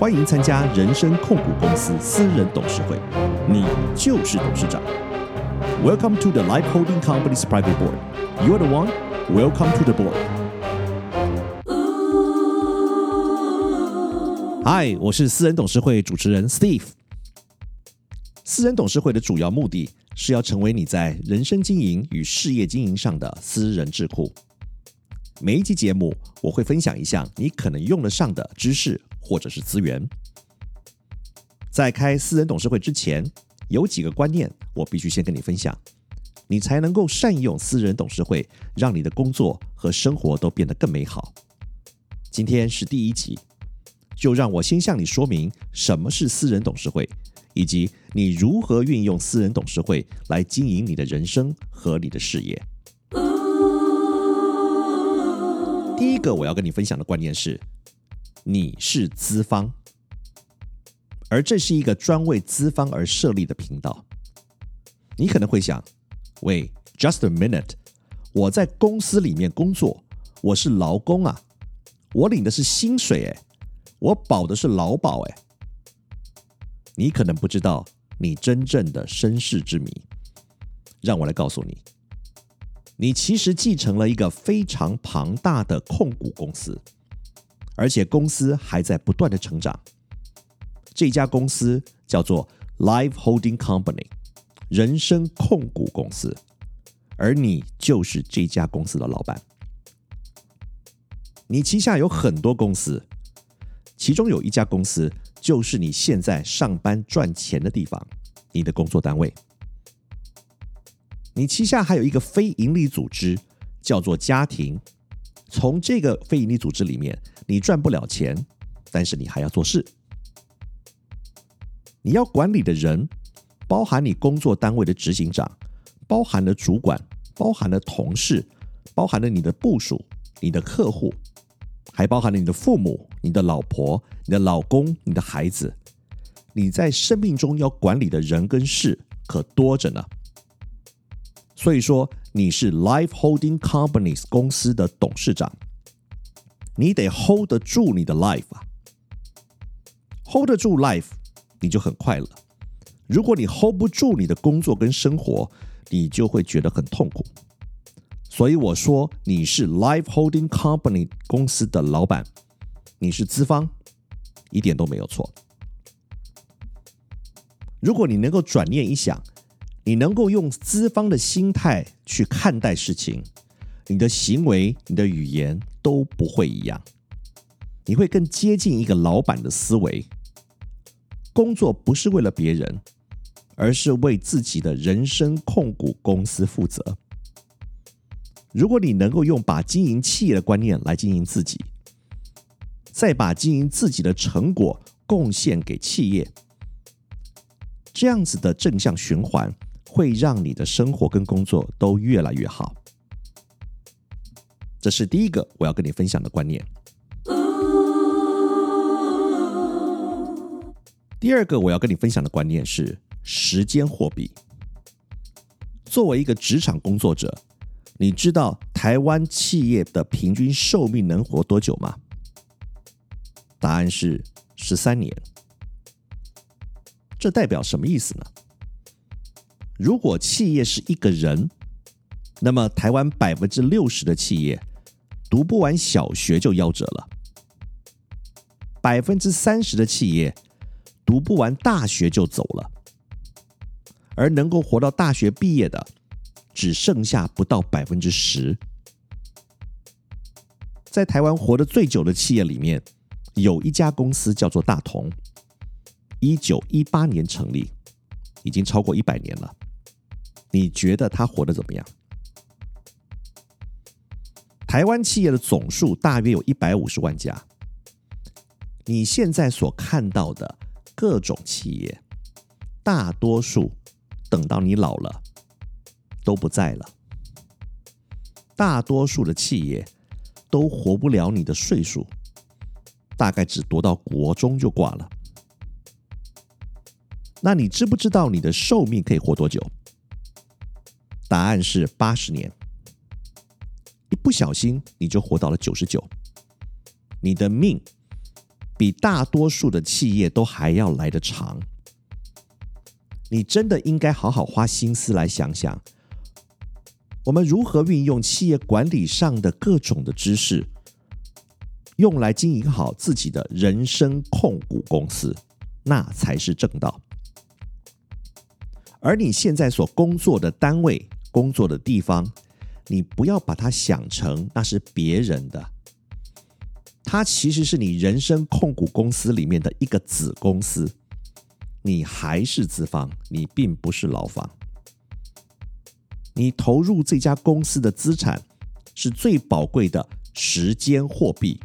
欢迎参加人生控股公司私人董事会，你就是董事长。Welcome to the Life Holding Company's Private Board. You are the one. Welcome to the board. 嗨，我是私人董事会主持人 Steve。私人董事会的主要目的是要成为你在人生经营与事业经营上的私人智库。每一集节目，我会分享一项你可能用得上的知识或者是资源。在开私人董事会之前，有几个观念我必须先跟你分享，你才能够善用私人董事会，让你的工作和生活都变得更美好。今天是第一集，就让我先向你说明什么是私人董事会，以及你如何运用私人董事会来经营你的人生和你的事业。第一个我要跟你分享的观念是，你是资方，而这是一个专为资方而设立的频道。你可能会想，喂，just a minute，我在公司里面工作，我是劳工啊，我领的是薪水，哎，我保的是劳保，哎，你可能不知道你真正的身世之谜，让我来告诉你。你其实继承了一个非常庞大的控股公司，而且公司还在不断的成长。这家公司叫做 Live Holding Company，人生控股公司，而你就是这家公司的老板。你旗下有很多公司，其中有一家公司就是你现在上班赚钱的地方，你的工作单位。你旗下还有一个非营利组织，叫做家庭。从这个非营利组织里面，你赚不了钱，但是你还要做事。你要管理的人，包含你工作单位的执行长，包含了主管，包含了同事，包含了你的部属、你的客户，还包含了你的父母、你的老婆、你的老公、你的孩子。你在生命中要管理的人跟事可多着呢。所以说，你是 Life Holding Companies 公司的董事长，你得 hold 得住你的 life 啊，hold 得住 life，你就很快乐。如果你 hold 不住你的工作跟生活，你就会觉得很痛苦。所以我说，你是 Life Holding Company 公司的老板，你是资方，一点都没有错。如果你能够转念一想。你能够用资方的心态去看待事情，你的行为、你的语言都不会一样。你会更接近一个老板的思维。工作不是为了别人，而是为自己的人生控股公司负责。如果你能够用把经营企业的观念来经营自己，再把经营自己的成果贡献给企业，这样子的正向循环。会让你的生活跟工作都越来越好，这是第一个我要跟你分享的观念。第二个我要跟你分享的观念是时间货币。作为一个职场工作者，你知道台湾企业的平均寿命能活多久吗？答案是十三年。这代表什么意思呢？如果企业是一个人，那么台湾百分之六十的企业读不完小学就夭折了；百分之三十的企业读不完大学就走了；而能够活到大学毕业的，只剩下不到百分之十。在台湾活得最久的企业里面，有一家公司叫做大同，一九一八年成立，已经超过一百年了。你觉得他活得怎么样？台湾企业的总数大约有一百五十万家。你现在所看到的各种企业，大多数等到你老了都不在了。大多数的企业都活不了你的岁数，大概只读到国中就挂了。那你知不知道你的寿命可以活多久？答案是八十年，一不小心你就活到了九十九。你的命比大多数的企业都还要来得长。你真的应该好好花心思来想想，我们如何运用企业管理上的各种的知识，用来经营好自己的人生控股公司，那才是正道。而你现在所工作的单位、工作的地方，你不要把它想成那是别人的，它其实是你人生控股公司里面的一个子公司，你还是资方，你并不是劳方。你投入这家公司的资产是最宝贵的时间货币，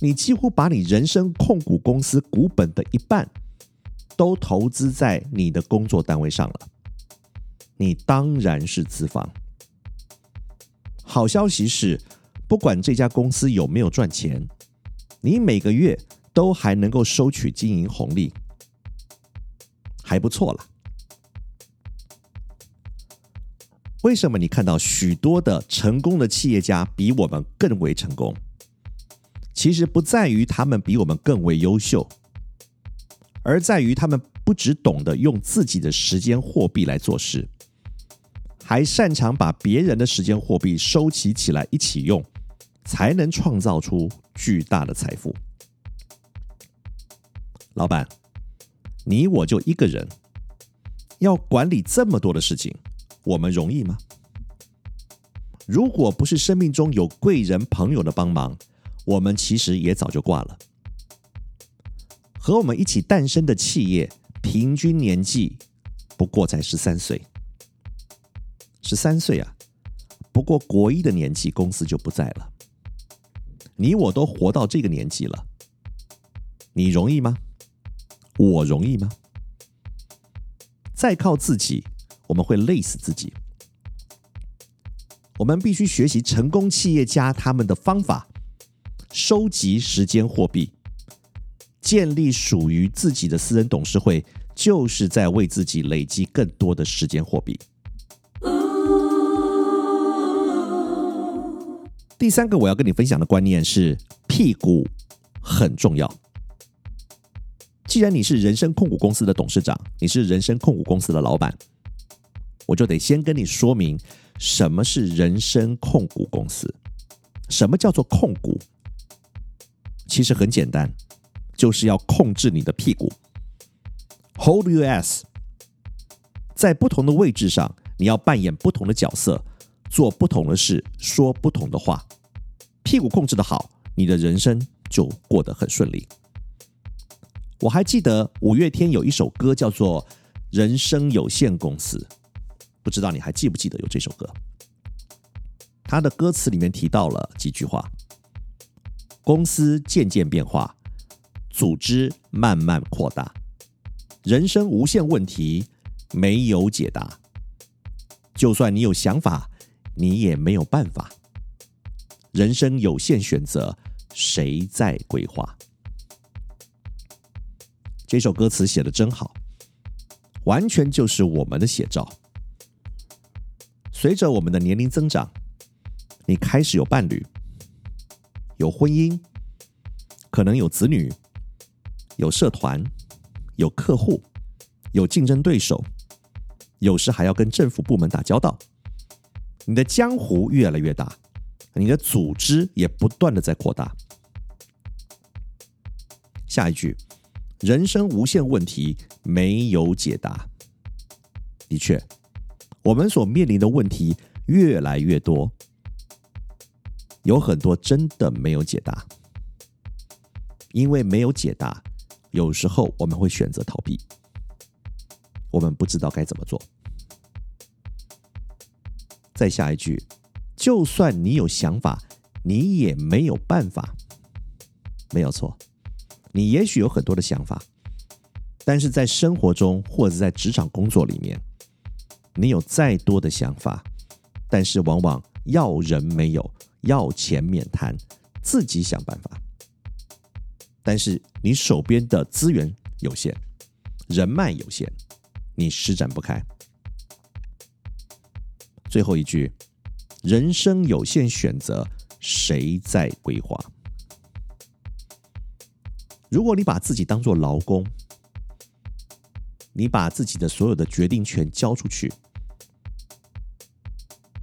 你几乎把你人生控股公司股本的一半。都投资在你的工作单位上了，你当然是资方。好消息是，不管这家公司有没有赚钱，你每个月都还能够收取经营红利，还不错了。为什么你看到许多的成功的企业家比我们更为成功？其实不在于他们比我们更为优秀。而在于他们不只懂得用自己的时间货币来做事，还擅长把别人的时间货币收集起来一起用，才能创造出巨大的财富。老板，你我就一个人，要管理这么多的事情，我们容易吗？如果不是生命中有贵人朋友的帮忙，我们其实也早就挂了。和我们一起诞生的企业，平均年纪不过才十三岁。十三岁啊，不过国一的年纪，公司就不在了。你我都活到这个年纪了，你容易吗？我容易吗？再靠自己，我们会累死自己。我们必须学习成功企业家他们的方法，收集时间货币。建立属于自己的私人董事会，就是在为自己累积更多的时间货币。第三个我要跟你分享的观念是，屁股很重要。既然你是人生控股公司的董事长，你是人生控股公司的老板，我就得先跟你说明什么是人生控股公司，什么叫做控股。其实很简单。就是要控制你的屁股，hold your ass，在不同的位置上，你要扮演不同的角色，做不同的事，说不同的话。屁股控制的好，你的人生就过得很顺利。我还记得五月天有一首歌叫做《人生有限公司》，不知道你还记不记得有这首歌？他的歌词里面提到了几句话：公司渐渐变化。组织慢慢扩大，人生无限问题没有解答。就算你有想法，你也没有办法。人生有限选择，谁在规划？这首歌词写的真好，完全就是我们的写照。随着我们的年龄增长，你开始有伴侣，有婚姻，可能有子女。有社团，有客户，有竞争对手，有时还要跟政府部门打交道。你的江湖越来越大，你的组织也不断的在扩大。下一句，人生无限问题没有解答。的确，我们所面临的问题越来越多，有很多真的没有解答，因为没有解答。有时候我们会选择逃避，我们不知道该怎么做。再下一句，就算你有想法，你也没有办法。没有错，你也许有很多的想法，但是在生活中或者在职场工作里面，你有再多的想法，但是往往要人没有，要钱免谈，自己想办法。但是你手边的资源有限，人脉有限，你施展不开。最后一句，人生有限，选择谁在规划？如果你把自己当做劳工，你把自己的所有的决定权交出去，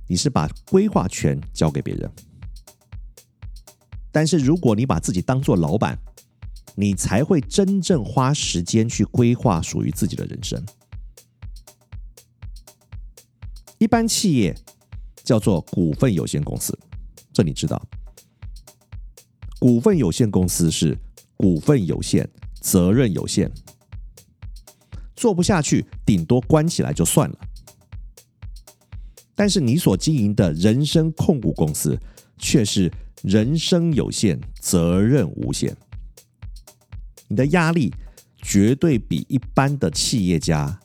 你是把规划权交给别人。但是如果你把自己当做老板，你才会真正花时间去规划属于自己的人生。一般企业叫做股份有限公司，这你知道？股份有限公司是股份有限，责任有限，做不下去，顶多关起来就算了。但是你所经营的人生控股公司却是人生有限，责任无限。你的压力绝对比一般的企业家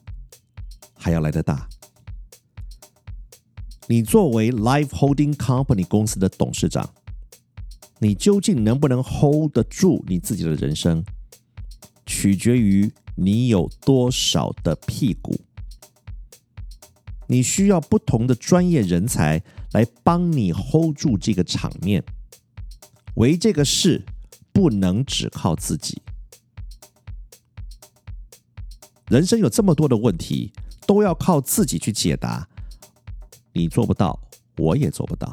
还要来得大。你作为 Life Holding Company 公司的董事长，你究竟能不能 hold 得住你自己的人生，取决于你有多少的屁股。你需要不同的专业人才来帮你 hold 住这个场面，为这个事不能只靠自己。人生有这么多的问题，都要靠自己去解答。你做不到，我也做不到，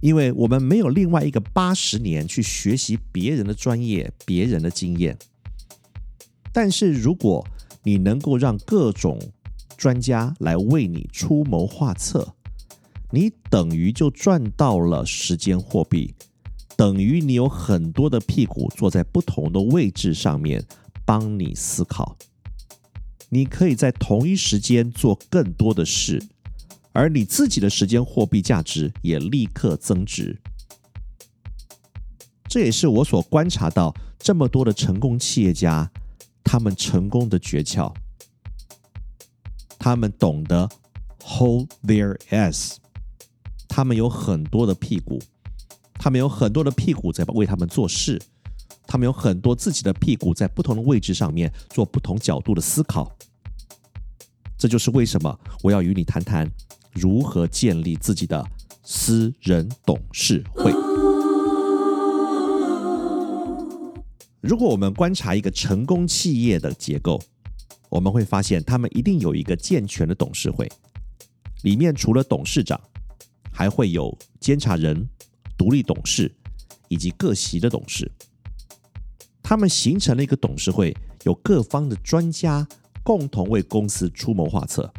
因为我们没有另外一个八十年去学习别人的专业、别人的经验。但是，如果你能够让各种专家来为你出谋划策，你等于就赚到了时间货币，等于你有很多的屁股坐在不同的位置上面帮你思考。你可以在同一时间做更多的事。而你自己的时间货币价值也立刻增值，这也是我所观察到这么多的成功企业家他们成功的诀窍。他们懂得 hold their ass，他们有很多的屁股，他们有很多的屁股在为他们做事，他们有很多自己的屁股在不同的位置上面做不同角度的思考。这就是为什么我要与你谈谈。如何建立自己的私人董事会？如果我们观察一个成功企业的结构，我们会发现他们一定有一个健全的董事会，里面除了董事长，还会有监察人、独立董事以及各席的董事。他们形成了一个董事会，有各方的专家共同为公司出谋划策。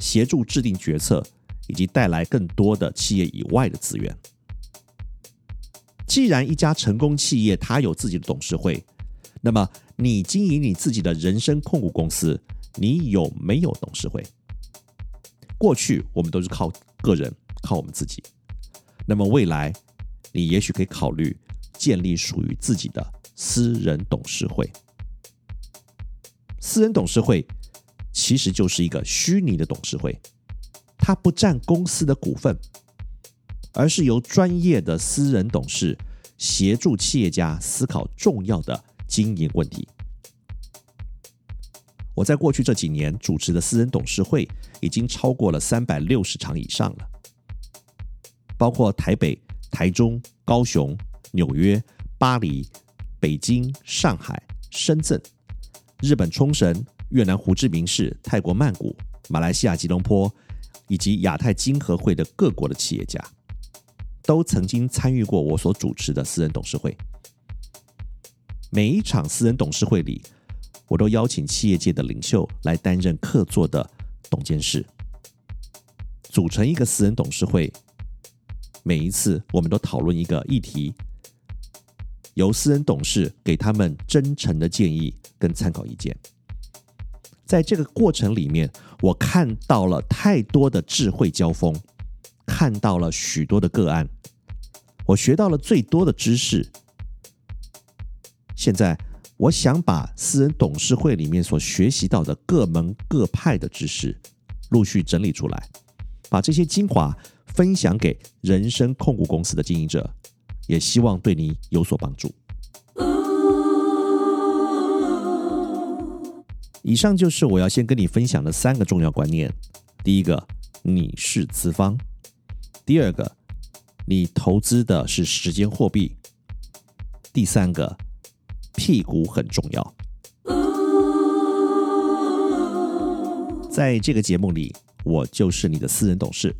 协助制定决策，以及带来更多的企业以外的资源。既然一家成功企业它有自己的董事会，那么你经营你自己的人生控股公司，你有没有董事会？过去我们都是靠个人，靠我们自己。那么未来，你也许可以考虑建立属于自己的私人董事会。私人董事会。其实就是一个虚拟的董事会，它不占公司的股份，而是由专业的私人董事协助企业家思考重要的经营问题。我在过去这几年主持的私人董事会已经超过了三百六十场以上了，包括台北、台中、高雄、纽约、巴黎、北京、上海、深圳、日本冲绳。越南胡志明市、泰国曼谷、马来西亚吉隆坡以及亚太经合会的各国的企业家，都曾经参与过我所主持的私人董事会。每一场私人董事会里，我都邀请企业界的领袖来担任客座的董监事，组成一个私人董事会。每一次，我们都讨论一个议题，由私人董事给他们真诚的建议跟参考意见。在这个过程里面，我看到了太多的智慧交锋，看到了许多的个案，我学到了最多的知识。现在，我想把私人董事会里面所学习到的各门各派的知识，陆续整理出来，把这些精华分享给人生控股公司的经营者，也希望对你有所帮助。以上就是我要先跟你分享的三个重要观念：第一个，你是资方；第二个，你投资的是时间货币；第三个，屁股很重要。在这个节目里，我就是你的私人董事。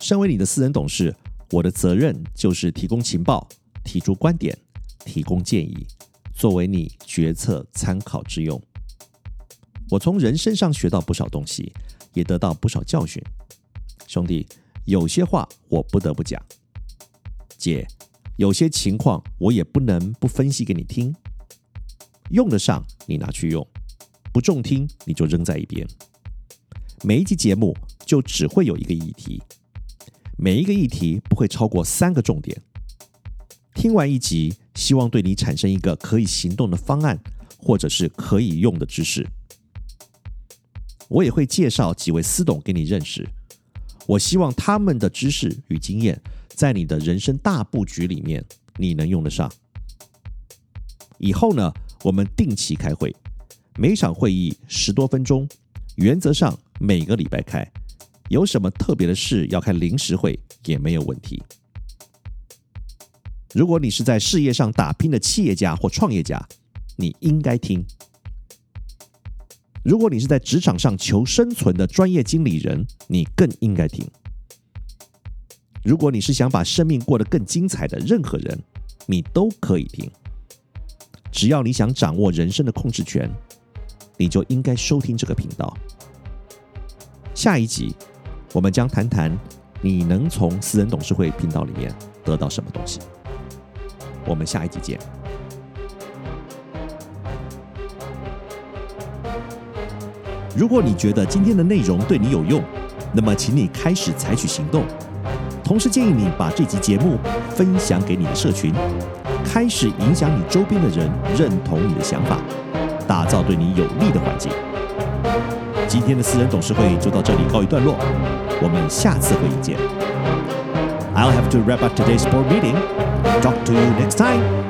身为你的私人董事，我的责任就是提供情报、提出观点、提供建议，作为你决策参考之用。我从人身上学到不少东西，也得到不少教训。兄弟，有些话我不得不讲。姐，有些情况我也不能不分析给你听。用得上你拿去用，不中听你就扔在一边。每一集节目就只会有一个议题，每一个议题不会超过三个重点。听完一集，希望对你产生一个可以行动的方案，或者是可以用的知识。我也会介绍几位私董给你认识。我希望他们的知识与经验。在你的人生大布局里面，你能用得上。以后呢，我们定期开会，每场会议十多分钟，原则上每个礼拜开。有什么特别的事要开临时会也没有问题。如果你是在事业上打拼的企业家或创业家，你应该听；如果你是在职场上求生存的专业经理人，你更应该听。如果你是想把生命过得更精彩的任何人，你都可以听。只要你想掌握人生的控制权，你就应该收听这个频道。下一集，我们将谈谈你能从私人董事会频道里面得到什么东西。我们下一集见。如果你觉得今天的内容对你有用，那么请你开始采取行动。同时建议你把这集节目分享给你的社群，开始影响你周边的人认同你的想法，打造对你有利的环境。今天的私人董事会就到这里告一段落，我们下次会议见。I'll have to wrap up today's board meeting. Talk to you next time.